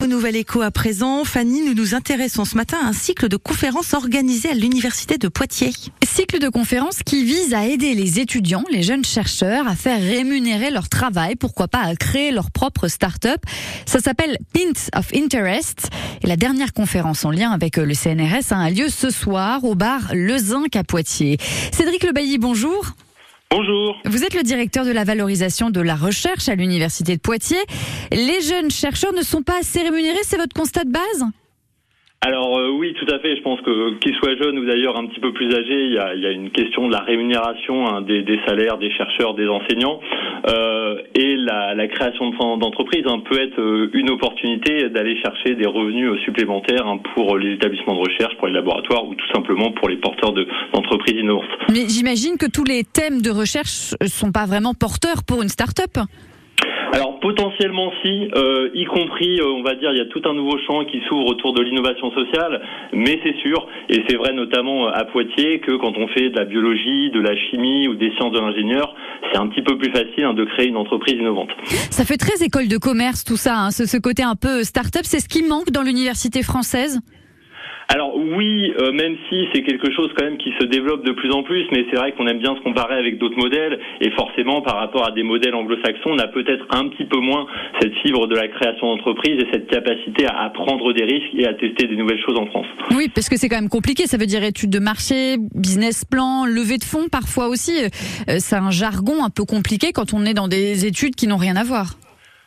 Au Nouvel Écho à présent, Fanny, nous nous intéressons ce matin à un cycle de conférences organisé à l'Université de Poitiers. Cycle de conférences qui vise à aider les étudiants, les jeunes chercheurs à faire rémunérer leur travail, pourquoi pas à créer leur propre start-up. Ça s'appelle Pint of Interest. Et la dernière conférence en lien avec le CNRS a lieu ce soir au bar Le Zinc à Poitiers. Cédric Lebailly, bonjour. Bonjour. Vous êtes le directeur de la valorisation de la recherche à l'Université de Poitiers. Les jeunes chercheurs ne sont pas assez rémunérés, c'est votre constat de base? Alors euh, oui, tout à fait. Je pense que qu'ils soient jeunes ou d'ailleurs un petit peu plus âgés, il y a, il y a une question de la rémunération hein, des, des, salaires des chercheurs, des enseignants, et la, création d'entreprises hein, peut être euh, une opportunité d'aller chercher des revenus euh, supplémentaires hein, pour les établissements de recherche, pour les laboratoires ou tout simplement pour les porteurs d'entreprises innovantes. Mais j'imagine que tous les thèmes de recherche sont pas vraiment porteurs pour une start-up. Alors potentiellement si, euh, y compris, euh, on va dire, il y a tout un nouveau champ qui s'ouvre autour de l'innovation sociale, mais c'est sûr, et c'est vrai notamment à Poitiers, que quand on fait de la biologie, de la chimie ou des sciences de l'ingénieur, c'est un petit peu plus facile hein, de créer une entreprise innovante. Ça fait très école de commerce tout ça, hein, ce, ce côté un peu start-up, c'est ce qui manque dans l'université française? Alors oui, euh, même si c'est quelque chose quand même qui se développe de plus en plus, mais c'est vrai qu'on aime bien se comparer avec d'autres modèles, et forcément par rapport à des modèles anglo-saxons, on a peut-être un petit peu moins cette fibre de la création d'entreprise et cette capacité à prendre des risques et à tester des nouvelles choses en France. Oui, parce que c'est quand même compliqué, ça veut dire études de marché, business plan, levée de fonds parfois aussi. Euh, c'est un jargon un peu compliqué quand on est dans des études qui n'ont rien à voir.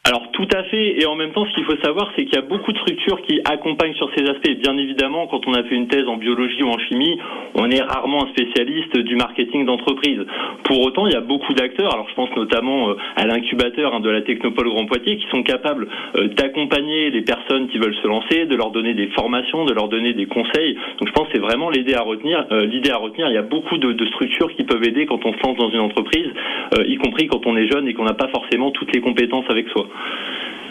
Alors tout à fait, et en même temps, ce qu'il faut savoir, c'est qu'il y a beaucoup de structures qui accompagnent sur ces aspects. Bien évidemment, quand on a fait une thèse en biologie ou en chimie, on est rarement un spécialiste du marketing d'entreprise. Pour autant, il y a beaucoup d'acteurs, alors je pense notamment euh, à l'incubateur hein, de la Technopole Grand Poitiers, qui sont capables euh, d'accompagner les personnes qui veulent se lancer, de leur donner des formations, de leur donner des conseils. Donc je pense que c'est vraiment l'idée à retenir. Euh, l'idée à retenir, il y a beaucoup de, de, structures qui peuvent aider quand on se lance dans une entreprise, y compris quand on est jeune et qu'on n'a pas forcément toutes les compétences avec soi.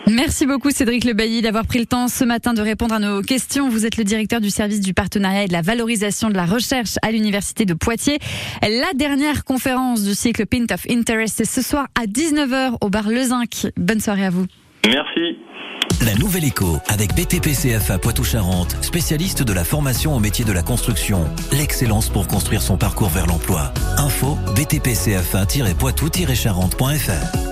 Merci beaucoup Cédric Lebailly d'avoir pris le temps ce matin de répondre à nos questions. Vous êtes le directeur du service du partenariat et de la valorisation de la recherche à l'Université de Poitiers. La dernière conférence du cycle Pint of Interest c'est ce soir à 19h au bar Le Zinc. Bonne soirée à vous. Merci. La Nouvelle Écho avec BTPCFA Poitou-Charentes, spécialiste de la formation au métier de la construction. L'excellence pour construire son parcours vers l'emploi. Info btpcfa-poitou-charentes.fr